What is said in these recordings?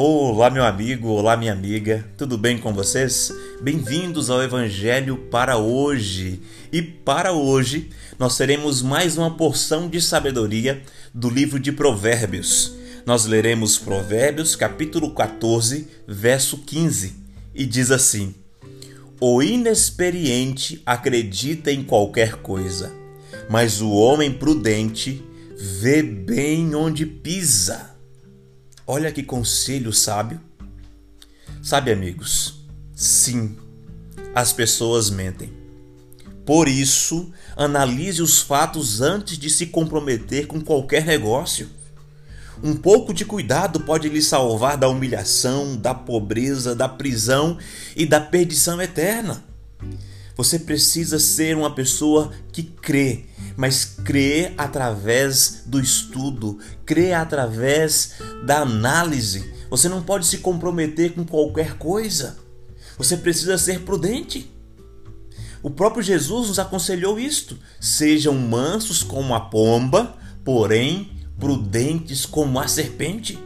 Olá, meu amigo, olá, minha amiga, tudo bem com vocês? Bem-vindos ao Evangelho para hoje. E para hoje, nós teremos mais uma porção de sabedoria do livro de Provérbios. Nós leremos Provérbios, capítulo 14, verso 15, e diz assim: O inexperiente acredita em qualquer coisa, mas o homem prudente vê bem onde pisa. Olha que conselho sábio. Sabe, amigos, sim, as pessoas mentem. Por isso, analise os fatos antes de se comprometer com qualquer negócio. Um pouco de cuidado pode lhe salvar da humilhação, da pobreza, da prisão e da perdição eterna. Você precisa ser uma pessoa que crê, mas crê através do estudo, crê através da análise. Você não pode se comprometer com qualquer coisa. Você precisa ser prudente. O próprio Jesus nos aconselhou isto: sejam mansos como a pomba, porém prudentes como a serpente.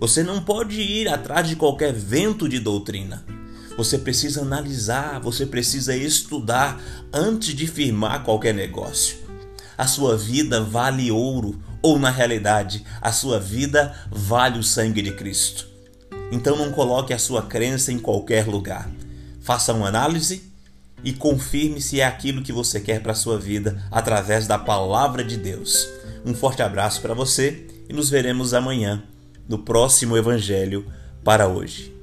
Você não pode ir atrás de qualquer vento de doutrina. Você precisa analisar, você precisa estudar antes de firmar qualquer negócio. A sua vida vale ouro, ou na realidade, a sua vida vale o sangue de Cristo. Então não coloque a sua crença em qualquer lugar. Faça uma análise e confirme se é aquilo que você quer para a sua vida através da palavra de Deus. Um forte abraço para você e nos veremos amanhã no próximo Evangelho para hoje.